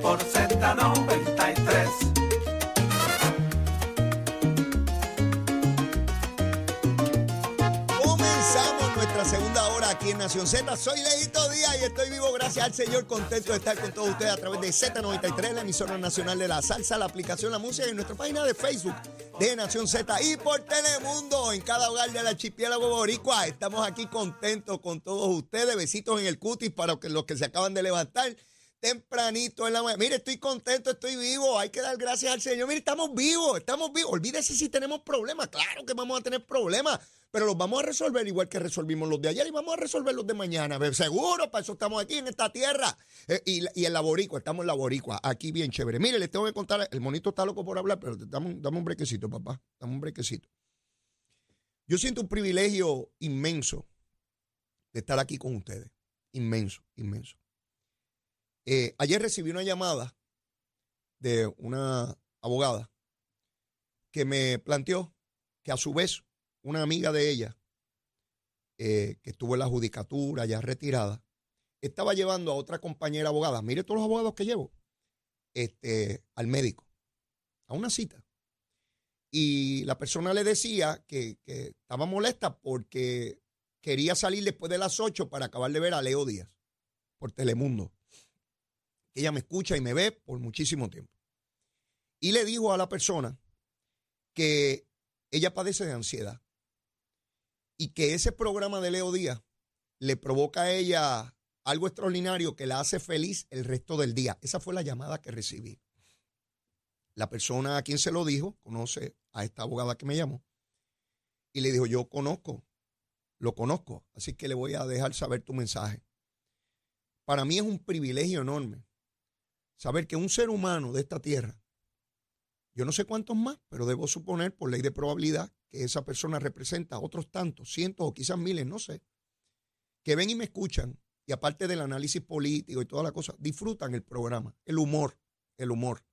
por Z93. Comenzamos nuestra segunda hora aquí en Nación Z. Soy Leito Díaz y estoy vivo gracias al Señor, contento de estar con todos ustedes a través de Z93, la emisora nacional de la salsa, la aplicación La Música y nuestra página de Facebook de Nación Z y por Telemundo en cada hogar del archipiélago boricua. Estamos aquí contentos con todos ustedes. Besitos en el cutis para los que se acaban de levantar tempranito en la mañana. Mire, estoy contento, estoy vivo. Hay que dar gracias al Señor. Mire, estamos vivos, estamos vivos. Olvídese si tenemos problemas. Claro que vamos a tener problemas, pero los vamos a resolver igual que resolvimos los de ayer y vamos a resolver los de mañana. Seguro, para eso estamos aquí en esta tierra. Eh, y, en la boricua, estamos en la boricua, aquí bien chévere. Mire, les tengo que contar, el monito está loco por hablar, pero dame, dame un brequecito, papá. Dame un brequecito. Yo siento un privilegio inmenso de estar aquí con ustedes. Inmenso, inmenso. Eh, ayer recibí una llamada de una abogada que me planteó que a su vez una amiga de ella, eh, que estuvo en la judicatura ya retirada, estaba llevando a otra compañera abogada, mire todos los abogados que llevo, este, al médico, a una cita. Y la persona le decía que, que estaba molesta porque quería salir después de las 8 para acabar de ver a Leo Díaz por Telemundo que ella me escucha y me ve por muchísimo tiempo. Y le dijo a la persona que ella padece de ansiedad y que ese programa de Leo Díaz le provoca a ella algo extraordinario que la hace feliz el resto del día. Esa fue la llamada que recibí. La persona a quien se lo dijo conoce a esta abogada que me llamó y le dijo, yo conozco, lo conozco, así que le voy a dejar saber tu mensaje. Para mí es un privilegio enorme saber que un ser humano de esta tierra, yo no sé cuántos más, pero debo suponer por ley de probabilidad que esa persona representa a otros tantos, cientos o quizás miles, no sé, que ven y me escuchan y aparte del análisis político y toda la cosa, disfrutan el programa, el humor, el humor.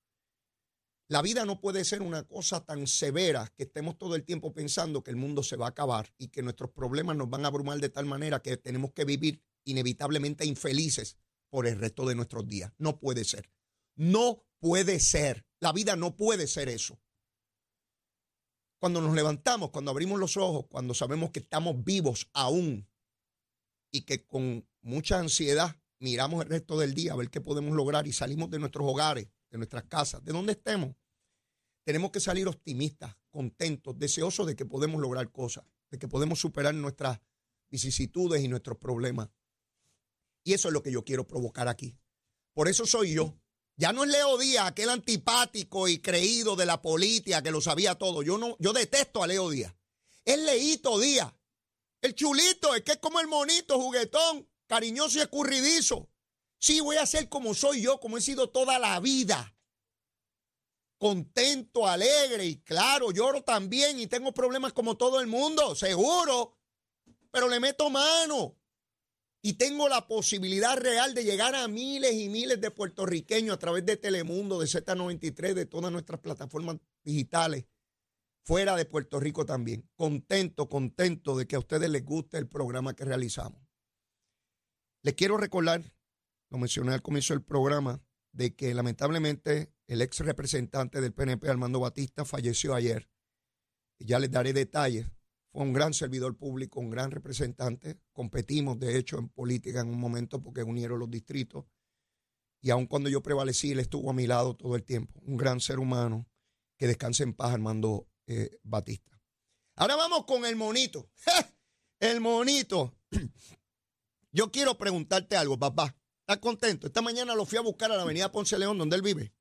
La vida no puede ser una cosa tan severa que estemos todo el tiempo pensando que el mundo se va a acabar y que nuestros problemas nos van a abrumar de tal manera que tenemos que vivir inevitablemente infelices por el resto de nuestros días. No puede ser. No puede ser. La vida no puede ser eso. Cuando nos levantamos, cuando abrimos los ojos, cuando sabemos que estamos vivos aún y que con mucha ansiedad miramos el resto del día a ver qué podemos lograr y salimos de nuestros hogares, de nuestras casas, de donde estemos, tenemos que salir optimistas, contentos, deseosos de que podemos lograr cosas, de que podemos superar nuestras vicisitudes y nuestros problemas. Y eso es lo que yo quiero provocar aquí. Por eso soy yo. Ya no es Leo Díaz, aquel antipático y creído de la política que lo sabía todo. Yo no, yo detesto a Leo Díaz. Es Leito Díaz. El chulito, es que es como el monito, juguetón, cariñoso y escurridizo. Sí, voy a ser como soy yo, como he sido toda la vida. Contento, alegre y claro, lloro también y tengo problemas como todo el mundo, seguro. Pero le meto mano y tengo la posibilidad real de llegar a miles y miles de puertorriqueños a través de Telemundo, de Z93, de todas nuestras plataformas digitales, fuera de Puerto Rico también. Contento, contento de que a ustedes les guste el programa que realizamos. Les quiero recordar, lo mencioné al comienzo del programa, de que lamentablemente el ex representante del PNP, Armando Batista, falleció ayer. Ya les daré detalles fue un gran servidor público, un gran representante. Competimos, de hecho, en política en un momento porque unieron los distritos. Y aun cuando yo prevalecí, él estuvo a mi lado todo el tiempo. Un gran ser humano que descanse en paz, Armando eh, Batista. Ahora vamos con el monito. el monito. Yo quiero preguntarte algo, papá. ¿Estás contento? Esta mañana lo fui a buscar a la avenida Ponce León, donde él vive.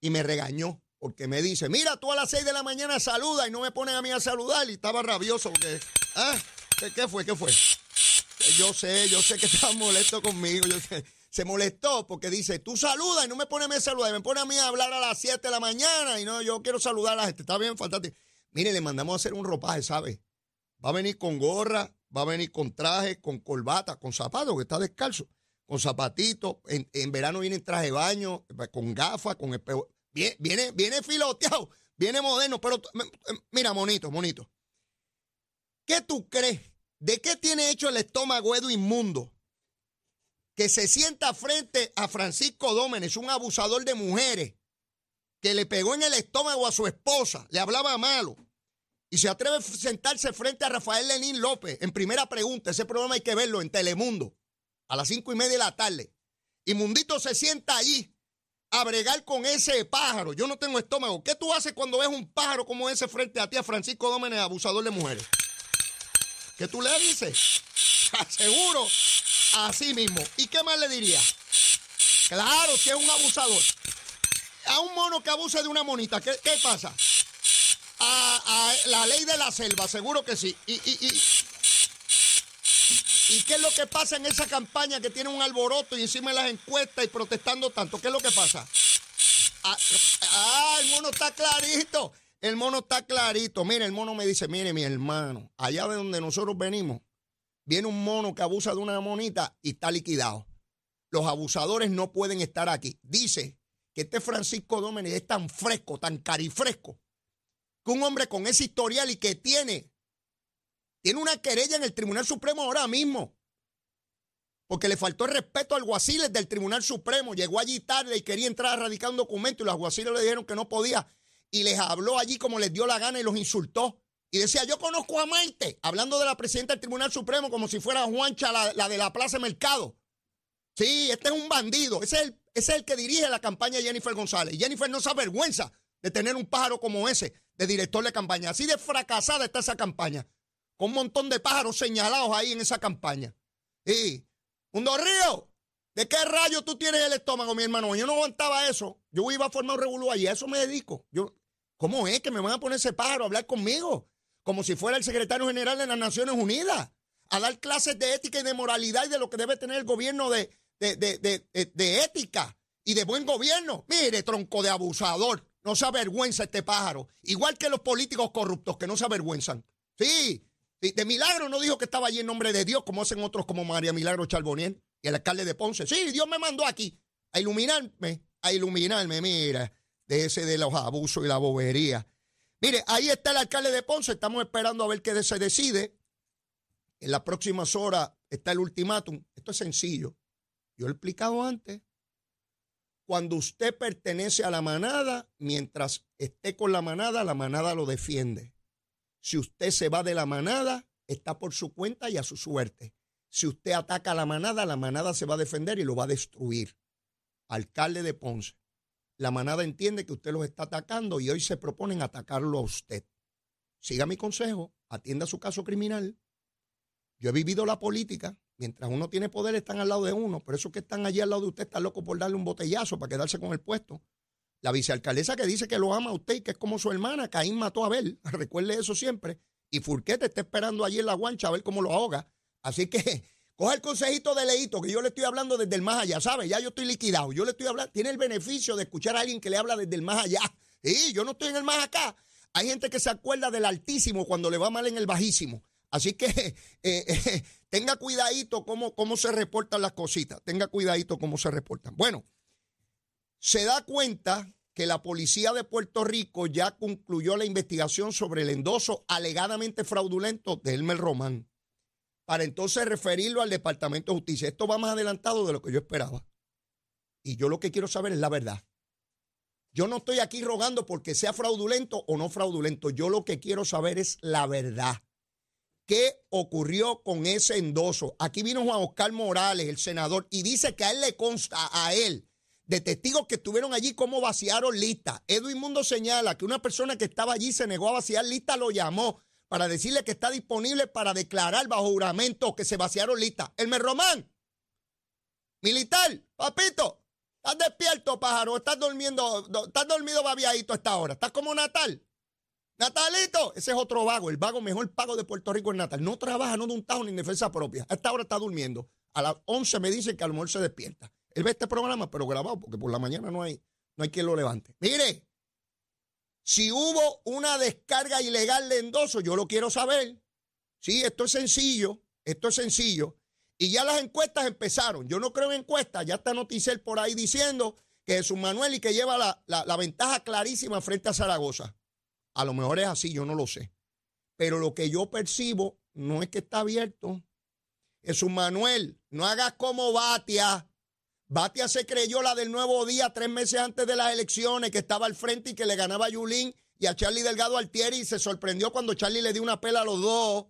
Y me regañó porque me dice, mira, tú a las 6 de la mañana saluda y no me ponen a mí a saludar y estaba rabioso porque, ¿ah? ¿Qué, fue? ¿Qué fue? Yo sé, yo sé que estaba molesto conmigo, yo sé. Se molestó porque dice, tú saludas y no me pones a mí a saludar, me pone a mí a hablar a las 7 de la mañana y no, yo quiero saludar a la gente. Está bien, fantástico. Mire, le mandamos a hacer un ropaje, ¿sabe? Va a venir con gorra, va a venir con traje, con corbata, con zapatos, que está descalzo, con zapatitos. En, en verano viene en traje de baño, con gafas, con espejo. Viene, viene, filoteado, viene moderno, pero mira, monito, monito. ¿Qué tú crees? ¿De qué tiene hecho el estómago Edwin inmundo? que se sienta frente a Francisco Dómenes, un abusador de mujeres, que le pegó en el estómago a su esposa, le hablaba malo, y se atreve a sentarse frente a Rafael Lenín López en primera pregunta, ese programa hay que verlo en Telemundo, a las cinco y media de la tarde, y Mundito se sienta allí a bregar con ese pájaro. Yo no tengo estómago. ¿Qué tú haces cuando ves un pájaro como ese frente a ti, a Francisco Dómenes, abusador de mujeres? ¿Qué tú le dices? Seguro, así mismo. ¿Y qué más le diría? Claro, si es un abusador. A un mono que abuse de una monita, ¿qué, pasa? A, la ley de la selva, seguro que sí. Y, y, ¿Y qué es lo que pasa en esa campaña que tiene un alboroto y encima de las encuestas y protestando tanto? ¿Qué es lo que pasa? Ah, ah, el mono está clarito. El mono está clarito. Mire, el mono me dice, mire, mi hermano, allá de donde nosotros venimos, viene un mono que abusa de una monita y está liquidado. Los abusadores no pueden estar aquí. Dice que este Francisco Domenech es tan fresco, tan carifresco, que un hombre con ese historial y que tiene tiene una querella en el Tribunal Supremo ahora mismo. Porque le faltó el respeto al guaciles del Tribunal Supremo. Llegó allí tarde y quería entrar a radicar un documento y los alguaciles le dijeron que no podía. Y les habló allí como les dio la gana y los insultó. Y decía, yo conozco a Maite, hablando de la presidenta del Tribunal Supremo como si fuera Juancha, la, la de la Plaza Mercado. Sí, este es un bandido. Ese es, el, ese es el que dirige la campaña de Jennifer González. Jennifer no se avergüenza de tener un pájaro como ese de director de campaña. Así de fracasada está esa campaña con un montón de pájaros señalados ahí en esa campaña. Y, Mundo Río, ¿de qué rayo tú tienes el estómago, mi hermano? Yo no aguantaba eso. Yo iba a formar un revolú allí, a eso me dedico. Yo, ¿Cómo es que me van a poner ese pájaro a hablar conmigo? Como si fuera el secretario general de las Naciones Unidas, a dar clases de ética y de moralidad y de lo que debe tener el gobierno de, de, de ética y de buen gobierno. Mire, tronco de abusador, no se avergüenza este pájaro. Igual que los políticos corruptos que no se avergüenzan. Sí, de milagro no dijo que estaba allí en nombre de Dios, como hacen otros como María Milagro Charboniel y el alcalde de Ponce. Sí, Dios me mandó aquí a iluminarme, a iluminarme, mira, de ese de los abusos y la bobería. Mire, ahí está el alcalde de Ponce, estamos esperando a ver qué se decide. En las próximas horas está el ultimátum. Esto es sencillo. Yo he explicado antes. Cuando usted pertenece a la manada, mientras esté con la manada, la manada lo defiende. Si usted se va de la manada, está por su cuenta y a su suerte. Si usted ataca a la manada, la manada se va a defender y lo va a destruir. Alcalde de Ponce, la manada entiende que usted los está atacando y hoy se proponen atacarlo a usted. Siga mi consejo, atienda su caso criminal. Yo he vivido la política. Mientras uno tiene poder, están al lado de uno. Por eso que están allí al lado de usted, están locos por darle un botellazo para quedarse con el puesto. La vicealcaldesa que dice que lo ama a usted y que es como su hermana, Caín mató a Abel, recuerde eso siempre. Y Furquete está esperando allí en la guancha a ver cómo lo ahoga. Así que coja el consejito de Leito, que yo le estoy hablando desde el más allá, ¿sabe? Ya yo estoy liquidado. Yo le estoy hablando, tiene el beneficio de escuchar a alguien que le habla desde el más allá. Y yo no estoy en el más acá. Hay gente que se acuerda del altísimo cuando le va mal en el bajísimo. Así que eh, eh, tenga cuidadito cómo, cómo se reportan las cositas. Tenga cuidadito cómo se reportan. Bueno se da cuenta que la policía de Puerto Rico ya concluyó la investigación sobre el endoso alegadamente fraudulento de Elmer Román, para entonces referirlo al Departamento de Justicia. Esto va más adelantado de lo que yo esperaba. Y yo lo que quiero saber es la verdad. Yo no estoy aquí rogando porque sea fraudulento o no fraudulento. Yo lo que quiero saber es la verdad. ¿Qué ocurrió con ese endoso? Aquí vino Juan Oscar Morales, el senador, y dice que a él le consta, a él, de testigos que estuvieron allí cómo vaciaron lista. Edwin Mundo señala que una persona que estaba allí se negó a vaciar lista, lo llamó para decirle que está disponible para declarar bajo juramento que se vaciaron lista. Elmer Román, militar, papito, estás despierto, pájaro, estás durmiendo, estás dormido babiadito a esta hora, estás como Natal. Natalito, ese es otro vago, el vago mejor pago de Puerto Rico es Natal. No trabaja, no de un tajo ni en defensa propia. A esta hora está durmiendo. A las 11 me dicen que a lo mejor se despierta. Él ve este programa, pero grabado, porque por la mañana no hay, no hay quien lo levante. Mire, si hubo una descarga ilegal de endoso, yo lo quiero saber. Sí, esto es sencillo, esto es sencillo. Y ya las encuestas empezaron. Yo no creo en encuestas, ya está Noticel por ahí diciendo que Jesús Manuel y que lleva la, la ventaja clarísima frente a Zaragoza. A lo mejor es así, yo no lo sé. Pero lo que yo percibo no es que está abierto, Jesús Manuel, no hagas como Batia. Batia se creyó la del nuevo día tres meses antes de las elecciones, que estaba al frente y que le ganaba a Yulín y a Charlie Delgado Altieri y se sorprendió cuando Charlie le dio una pela a los dos.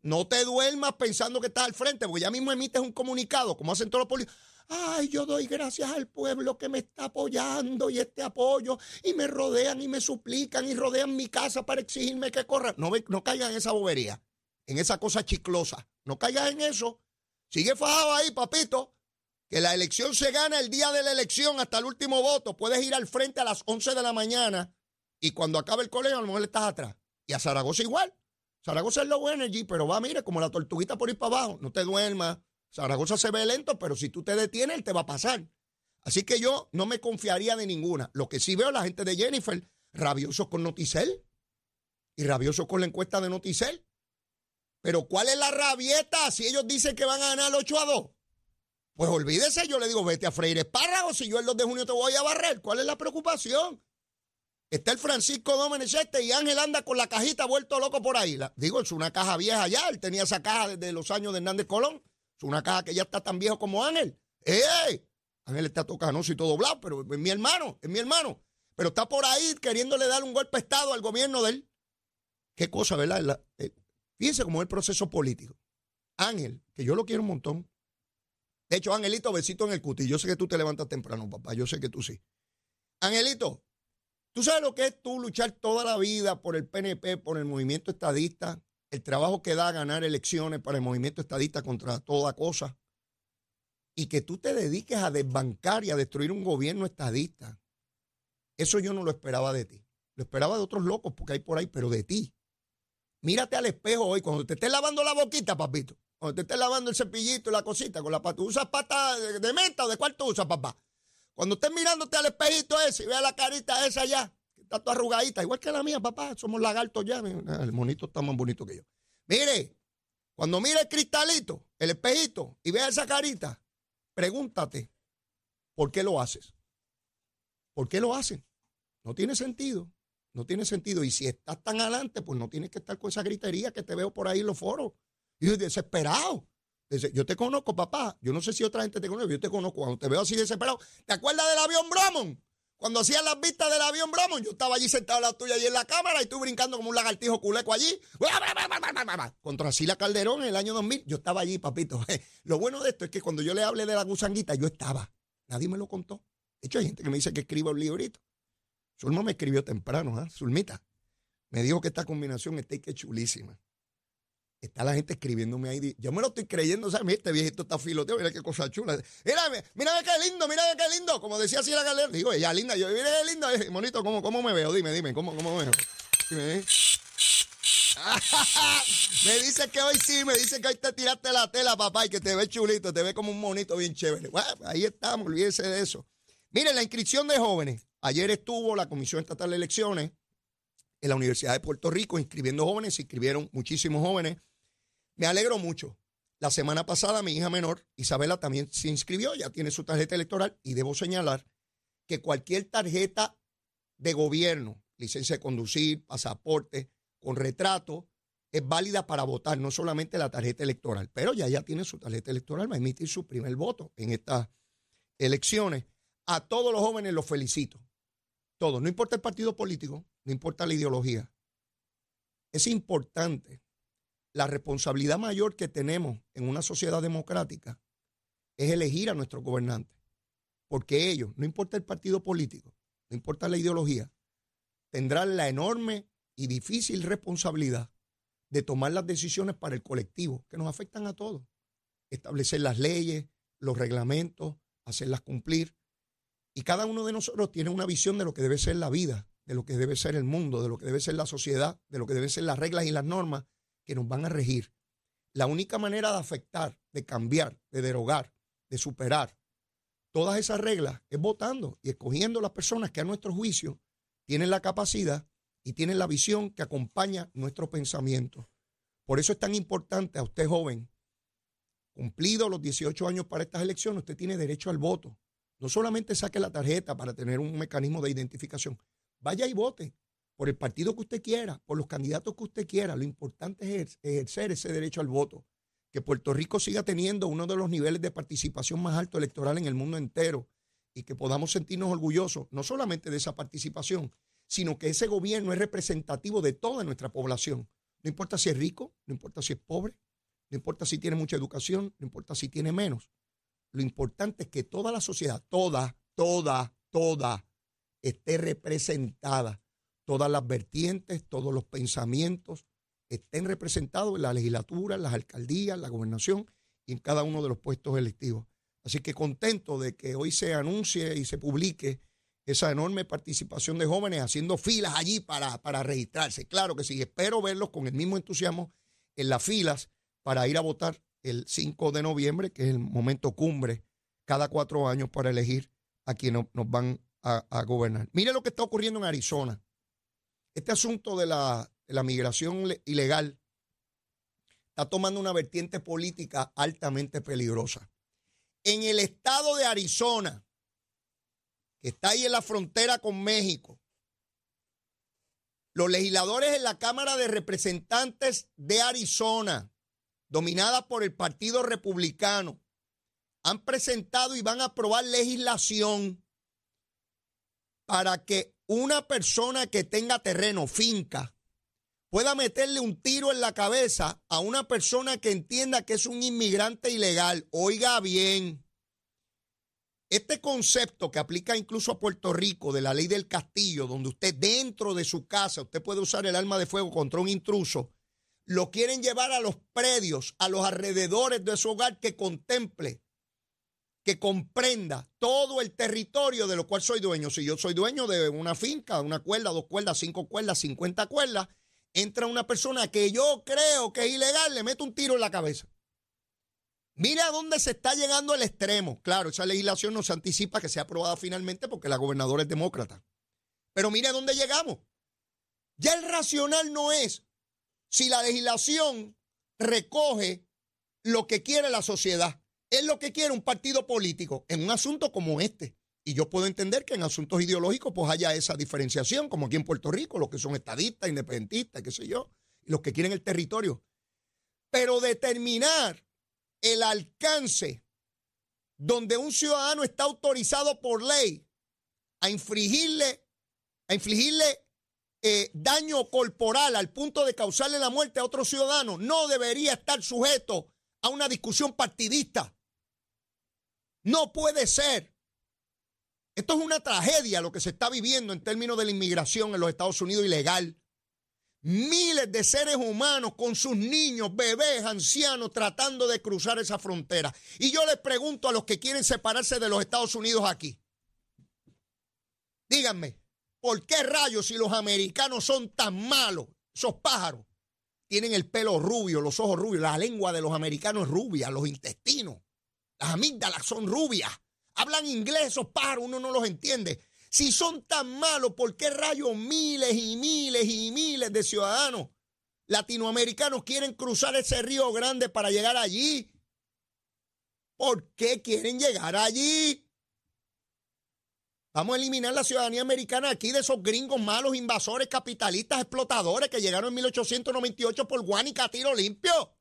No te duermas pensando que estás al frente, porque ya mismo emites un comunicado, como hacen todos los políticos. Ay, yo doy gracias al pueblo que me está apoyando y este apoyo, y me rodean y me suplican y rodean mi casa para exigirme que corra. No, no caigan en esa bobería, en esa cosa chiclosa. No caigas en eso. Sigue fajado ahí, papito que la elección se gana el día de la elección hasta el último voto. Puedes ir al frente a las 11 de la mañana y cuando acabe el colegio a lo mejor estás atrás. Y a Zaragoza igual. Zaragoza es low energy, pero va, mire, como la tortuguita por ir para abajo. No te duermas. Zaragoza se ve lento, pero si tú te detienes, él te va a pasar. Así que yo no me confiaría de ninguna. Lo que sí veo la gente de Jennifer, rabiosos con Noticel y rabiosos con la encuesta de Noticel. Pero ¿cuál es la rabieta si ellos dicen que van a ganar 8 a 2? Pues olvídese, yo le digo, vete a Freire Espárrago, si yo el 2 de junio te voy a barrer. ¿Cuál es la preocupación? Está el Francisco Dómenes este y Ángel anda con la cajita vuelto loco por ahí. digo, es una caja vieja ya, él tenía esa caja desde los años de Hernández Colón. Es una caja que ya está tan viejo como Ángel. ¡Eh! Ángel está tocanoso y todo doblado, pero es mi hermano, es mi hermano. Pero está por ahí queriéndole dar un golpe de Estado al gobierno de él. Qué cosa, ¿verdad? Eh, fíjense cómo es el proceso político. Ángel, que yo lo quiero un montón, de hecho, Angelito, besito en el cuti. Yo sé que tú te levantas temprano, papá. Yo sé que tú sí. Angelito, ¿tú sabes lo que es tú luchar toda la vida por el PNP, por el movimiento estadista? El trabajo que da a ganar elecciones para el movimiento estadista contra toda cosa. Y que tú te dediques a desbancar y a destruir un gobierno estadista. Eso yo no lo esperaba de ti. Lo esperaba de otros locos porque hay por ahí, pero de ti. Mírate al espejo hoy cuando te estés lavando la boquita, papito. Cuando te estés lavando el cepillito y la cosita con la pata, ¿tú usas pata de, menta o de cuál tú usas, papá? Cuando estés mirándote al espejito ese y veas la carita esa ya, que está toda arrugadita, igual que la mía, papá, somos lagartos ya. El monito está más bonito que yo. Mire, cuando mire el cristalito, el espejito, y vea esa carita, pregúntate, ¿por qué lo haces? ¿Por qué lo hacen? No tiene sentido. No tiene sentido. Y si estás tan adelante, pues no tienes que estar con esa gritería que te veo por ahí en los foros. Y yo desesperado. Yo te conozco, papá. Yo no sé si otra gente te conoce, yo te conozco. Cuando te veo así desesperado, ¿te acuerdas del avión Bromon? Cuando hacían las vistas del avión Bromon, yo estaba allí sentado a la tuya allí en la cámara y tú brincando como un lagartijo culeco allí. Contra Sila Calderón en el año 2000, yo estaba allí, papito. Lo bueno de esto es que cuando yo le hablé de la gusanguita, yo estaba. Nadie me lo contó. De hecho, hay gente que me dice que escribo el librito. Zulma me escribió temprano, ¿ah? Zulmita. Me dijo que esta combinación está chulísima. Está la gente escribiéndome ahí. Yo me lo estoy creyendo, ¿sabes? Mira, este viejito está filoteo, mira qué cosa chula. Mira, mira qué lindo, mira qué lindo. Como decía así la galera. Digo, ella linda. Yo, mira qué lindo. Eh, monito, ¿cómo, ¿cómo me veo? Dime, dime, ¿cómo, cómo me veo? Dime. ¿eh? me dice que hoy sí, me dice que hoy te tiraste la tela, papá, y que te ve chulito, te ve como un monito bien chévere. Ahí estamos, olvídese de eso. Miren, la inscripción de jóvenes. Ayer estuvo la Comisión Estatal de Elecciones en la Universidad de Puerto Rico inscribiendo jóvenes, se inscribieron muchísimos jóvenes. Me alegro mucho. La semana pasada mi hija menor, Isabela, también se inscribió, ya tiene su tarjeta electoral y debo señalar que cualquier tarjeta de gobierno, licencia de conducir, pasaporte, con retrato, es válida para votar, no solamente la tarjeta electoral, pero ya ya tiene su tarjeta electoral, va a emitir su primer voto en estas elecciones. A todos los jóvenes los felicito. Todos, no importa el partido político, no importa la ideología. Es importante la responsabilidad mayor que tenemos en una sociedad democrática es elegir a nuestros gobernantes. Porque ellos, no importa el partido político, no importa la ideología, tendrán la enorme y difícil responsabilidad de tomar las decisiones para el colectivo, que nos afectan a todos. Establecer las leyes, los reglamentos, hacerlas cumplir. Y cada uno de nosotros tiene una visión de lo que debe ser la vida, de lo que debe ser el mundo, de lo que debe ser la sociedad, de lo que deben ser las reglas y las normas que nos van a regir. La única manera de afectar, de cambiar, de derogar, de superar todas esas reglas es votando y escogiendo las personas que a nuestro juicio tienen la capacidad y tienen la visión que acompaña nuestro pensamiento. Por eso es tan importante a usted joven, cumplido los 18 años para estas elecciones, usted tiene derecho al voto. No solamente saque la tarjeta para tener un mecanismo de identificación, vaya y vote por el partido que usted quiera, por los candidatos que usted quiera. Lo importante es ejercer ese derecho al voto. que Puerto Rico siga teniendo uno de los niveles de participación más altos electoral en el mundo entero y que podamos sentirnos orgullosos no solamente de esa participación, sino que ese gobierno es representativo de toda nuestra población. No importa si es rico, no importa si es pobre, no importa si tiene mucha educación, no importa si tiene menos. Lo importante es que toda la sociedad, toda, toda, toda, esté representada. Todas las vertientes, todos los pensamientos estén representados en la legislatura, en las alcaldías, en la gobernación y en cada uno de los puestos electivos. Así que contento de que hoy se anuncie y se publique esa enorme participación de jóvenes haciendo filas allí para, para registrarse. Claro que sí, espero verlos con el mismo entusiasmo en las filas para ir a votar el 5 de noviembre, que es el momento cumbre cada cuatro años para elegir a quienes nos van a, gobernar. Mire lo que está ocurriendo en Arizona. Este asunto de la, migración ilegal está tomando una vertiente política altamente peligrosa. En el estado de Arizona, que está ahí en la frontera con México, los legisladores en la Cámara de Representantes de Arizona, dominada por el Partido Republicano, han presentado y van a aprobar legislación para que una persona que tenga terreno, finca, pueda meterle un tiro en la cabeza a una persona que entienda que es un inmigrante ilegal. Oiga bien, este concepto que aplica incluso a Puerto Rico de la ley del castillo, donde usted dentro de su casa, usted puede usar el arma de fuego contra un intruso, lo quieren llevar a los predios, a los alrededores de su hogar que contemple que comprenda todo el territorio de lo cual soy dueño. Si yo soy dueño de una finca, una cuerda, dos cuerdas, cinco cuerdas, cincuenta cuerdas, entra una persona que yo creo que es ilegal, le meto un tiro en la cabeza. Mira dónde se está llegando el extremo. Claro, esa legislación no se anticipa que sea aprobada finalmente porque la gobernadora es demócrata. Pero mire a dónde llegamos. Ya el racional no es si la legislación recoge lo que quiere la sociedad es lo que quiere un partido político en un asunto como este. Y yo puedo entender que en asuntos ideológicos pues haya esa diferenciación, como aquí en Puerto Rico, los que son estadistas, independentistas, qué sé yo, y los que quieren el territorio. Pero determinar el alcance donde un ciudadano está autorizado por ley a infligirle, a infligirle eh, daño corporal al punto de causarle la muerte a otro ciudadano, no debería estar sujeto a una discusión partidista. No puede ser. Esto es una tragedia lo que se está viviendo en términos de la inmigración en los Estados Unidos ilegal. Miles de seres humanos con sus niños, bebés, ancianos tratando de cruzar esa frontera. Y yo les pregunto a los que quieren separarse de los Estados Unidos aquí. Díganme, ¿por qué rayos si los americanos son tan malos, esos pájaros? Tienen el pelo rubio, los ojos rubios, la lengua de los americanos es rubia, los intestinos. Las amígdalas son rubias. Hablan inglés esos pájaros, uno no los entiende. Si son tan malos, ¿por qué rayos miles y miles y miles de ciudadanos latinoamericanos quieren cruzar ese río grande para llegar allí? ¿Por qué quieren llegar allí? Vamos a eliminar la ciudadanía americana aquí de esos gringos malos, invasores, capitalistas, explotadores que llegaron en 1898 por Guanica a tiro limpio.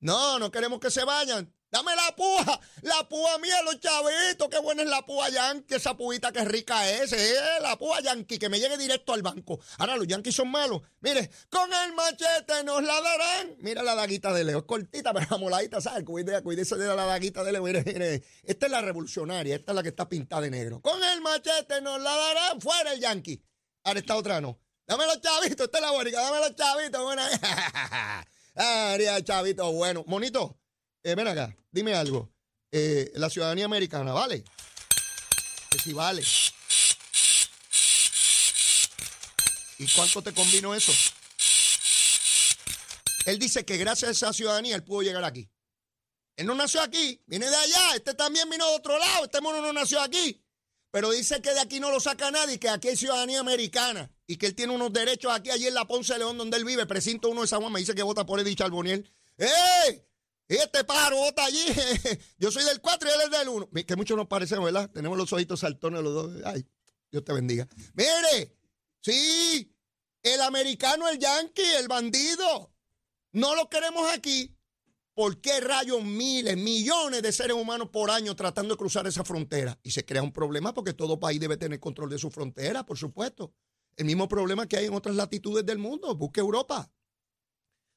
No, no queremos que se vayan. Dame la púa, la púa mía, los chavitos, qué buena es la púa yankee, esa púita que rica es, eh, la púa yankee, que me llegue directo al banco. Ahora los yankees son malos. Mire, con el machete nos la darán. Mira la daguita de Leo, es cortita, pero la moladita, ¿sabes? Cuídese de la daguita de Leo. Mire, mire, esta es la revolucionaria, esta es la que está pintada de negro. Con el machete nos la darán, fuera el yankee. Ahora esta otra no. Dame los chavitos, esta es la bonita, dame los chavitos, buena. ah, chavito, bueno. Monito. Eh, ven acá, dime algo. Eh, la ciudadanía americana, ¿vale? Que si vale. ¿Y cuánto te convino eso? Él dice que gracias a esa ciudadanía él pudo llegar aquí. Él no nació aquí, viene de allá. Este también vino de otro lado. Este mono no nació aquí. Pero dice que de aquí no lo saca nadie, que aquí hay ciudadanía americana y que él tiene unos derechos aquí, allí en la Ponce de León, donde él vive. Precinto uno de San Juan, me dice que vota por Edith Charboniel. ¡Eh! Este pájaro bota allí. Yo soy del 4 y él es del 1. Que mucho nos parecemos, ¿verdad? Tenemos los ojitos saltones los dos. Ay, Dios te bendiga. Mire, sí, el americano, el yankee, el bandido. No lo queremos aquí. ¿Por qué rayos miles, millones de seres humanos por año tratando de cruzar esa frontera? Y se crea un problema porque todo país debe tener control de su frontera, por supuesto. El mismo problema que hay en otras latitudes del mundo. Busque Europa.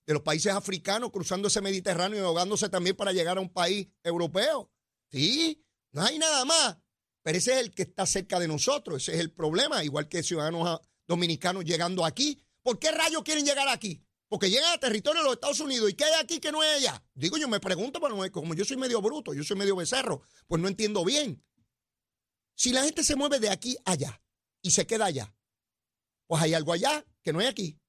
De los países africanos cruzando ese Mediterráneo y ahogándose también para llegar a un país europeo. Sí, no hay nada más. Pero ese es el que está cerca de nosotros. Ese es el problema. Igual que ciudadanos dominicanos llegando aquí. ¿Por qué rayos quieren llegar aquí? Porque llegan a territorio de los Estados Unidos. ¿Y qué hay aquí que no hay allá? Digo, yo me pregunto, pero como yo soy medio bruto, yo soy medio becerro, pues no entiendo bien. Si la gente se mueve de aquí allá y se queda allá, pues hay algo allá que no hay aquí.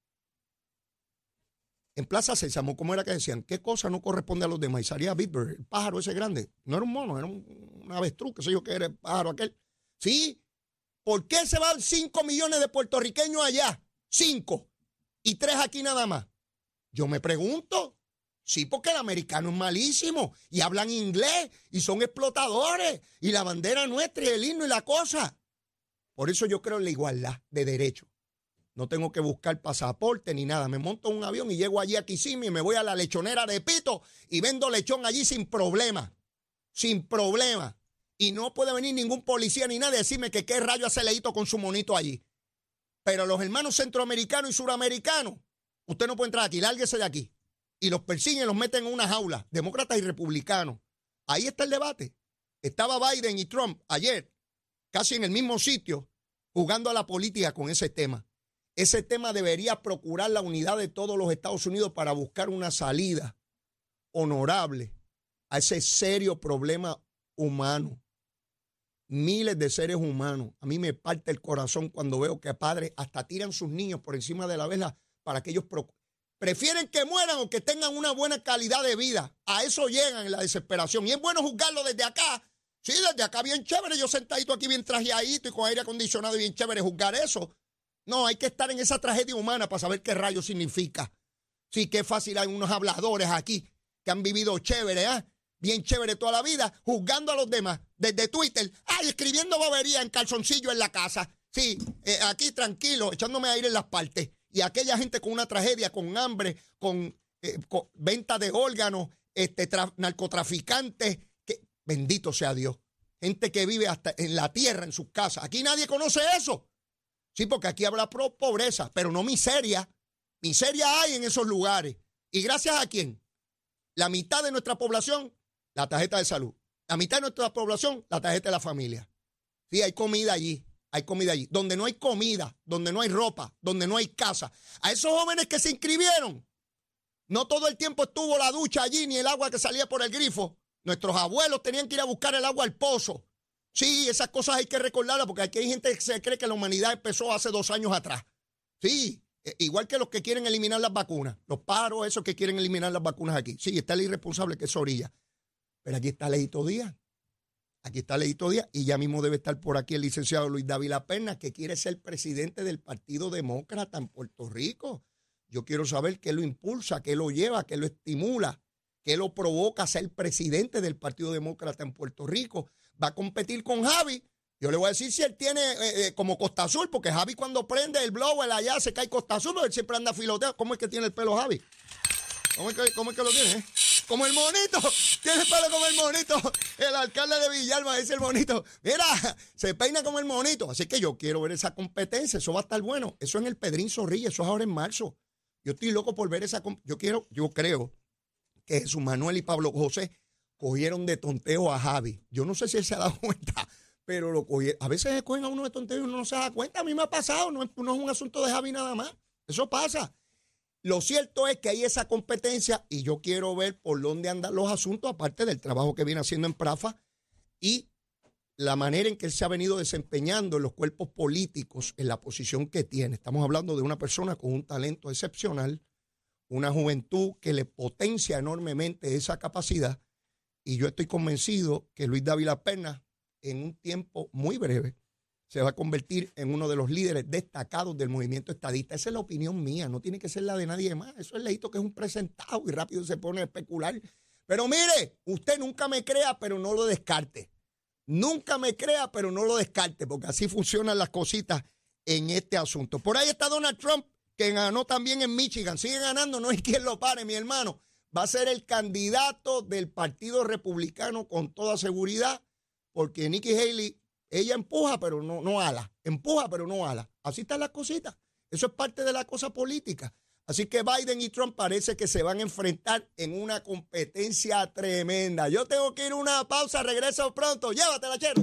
En Plaza Sésamo, ¿cómo era que decían? ¿Qué cosa no corresponde a los demás? Y salía Bitbird, el pájaro ese grande. No era un mono, era un, avestruz, qué sé yo qué era el pájaro aquel. Sí. ¿Por qué se van 5 millones de puertorriqueños allá? 5. Y 3 aquí nada más. Yo me pregunto, sí, porque el americano es malísimo y hablan inglés y son explotadores y la bandera nuestra y el himno y la cosa. Por eso yo creo en la igualdad de derechos. No tengo que buscar pasaporte ni nada. Me monto en un avión y llego allí a Kissimmee y me voy a la lechonera de Pito y vendo lechón allí sin problema. Sin problema. Y no puede venir ningún policía ni nada a decirme que qué rayo hace leíto con su monito allí. Pero los hermanos centroamericanos y suramericanos Usted no puede entrar aquí, lárguese de aquí. Y los persiguen, los meten en una jaula, demócratas y republicanos. Ahí está el debate. Estaba Biden y Trump ayer, casi en el mismo sitio, jugando a la política con ese tema. Ese tema debería procurar la unidad de todos los Estados Unidos para buscar una salida honorable a ese serio problema humano. Miles de seres humanos. A mí me parte el corazón cuando veo que padres hasta tiran sus niños por encima de la vela para que ellos prefieren que mueran o que tengan una buena calidad de vida. A eso llegan en la desesperación. Y es bueno juzgarlo desde acá. Sí, desde acá bien chévere, yo sentadito aquí bien trajeadito y con aire acondicionado bien chévere juzgar eso. No, hay que estar en esa tragedia humana para saber qué rayo significa. Sí, qué fácil hay unos habladores aquí que han vivido chévere, ¿ah? Bien chévere toda la vida, juzgando a los demás desde Twitter. Ay, escribiendo bobería en calzoncillo en la casa. Sí, eh, aquí tranquilo, echándome aire en las partes y aquella gente con una tragedia, con hambre, con, eh, venta de órganos, este, narcotraficantes, que bendito sea Dios. Gente que vive hasta en la tierra, en sus casas. Aquí nadie conoce eso. Sí, porque aquí habla pobreza, pero no miseria. Miseria hay en esos lugares. ¿Y gracias a quién? La mitad de nuestra población, la tarjeta de salud. La mitad de nuestra población, la tarjeta de la familia. Sí, hay comida allí hay comida allí. Donde no hay comida, donde no hay ropa, donde no hay casa. A esos jóvenes que se inscribieron, no todo el tiempo estuvo la ducha allí ni el agua que salía por el grifo. Nuestros abuelos tenían que ir a buscar el agua al pozo. Sí, esas cosas hay que recordarlas porque aquí hay gente que se cree que la humanidad empezó hace dos años atrás. Sí, e, igual que los que quieren eliminar las vacunas. Los paros, esos que quieren eliminar las vacunas aquí. Sí, está el irresponsable que es Orilla. Pero aquí está Leito Díaz. Aquí está Leito Díaz y ya mismo debe estar por aquí el licenciado Luis Dávila Perna, que quiere ser presidente del Partido Demócrata en Puerto Rico. Yo quiero saber qué lo impulsa, qué lo lleva, qué lo estimula, qué lo provoca a ser presidente del Partido Demócrata en Puerto Rico. Va a competir con Javi. Yo le voy a decir si él tiene eh, eh, como Costa Azul, porque Javi cuando prende el blower allá se cae Costa Azul, pero él siempre anda filoteado. ¿Cómo es que tiene el pelo Javi? ¿Cómo es que, cómo es que lo tiene? Eh? como el monito. Tiene pelo como el monito. El alcalde de Villalba es el monito. Mira, se peina como el monito. Así que yo quiero ver esa competencia. Eso va a estar bueno. Eso en el Pedrín Zorrilla. Eso es ahora en marzo. Yo estoy loco por ver esa. Yo quiero, yo creo que Jesús Manuel y Pablo José cogieron de tonteo a Javi. Yo no sé si él se ha dado cuenta, pero lo cogieron. A veces se cogen a uno de tonteo y uno no se da cuenta. A mí me ha pasado. No no es un asunto de Javi nada más. Eso pasa. Lo cierto es que hay esa competencia y yo quiero ver por dónde andan los asuntos, aparte del trabajo que viene haciendo en Prafa y la manera en que él se ha venido desempeñando en los cuerpos políticos, en la posición que tiene. Estamos hablando de una persona con un talento excepcional, una juventud que le potencia enormemente esa capacidad y yo estoy convencido que Luis Dávila Pena en un tiempo muy breve se va a convertir en uno de los líderes destacados del movimiento estadista. Esa es la opinión mía, no tiene que ser la de nadie más. Eso es leíto que es un presentado y rápido se pone a especular. Pero mire, usted nunca me crea, pero no lo descarte. Nunca me crea, pero no lo descarte, porque así funcionan las cositas en este asunto. Por ahí está Donald Trump, que ganó también en Michigan. Sigue ganando, no hay quien lo pare, mi hermano va a ser el candidato del Partido Republicano con toda seguridad, porque Nikki Haley, ella empuja, pero no, no ala, empuja, pero no ala. Así están las cositas. Eso es parte de la cosa política. Así que Biden y Trump parece que se van a enfrentar en una competencia tremenda. Yo tengo que ir a una pausa, regreso pronto. Llévatela, chero.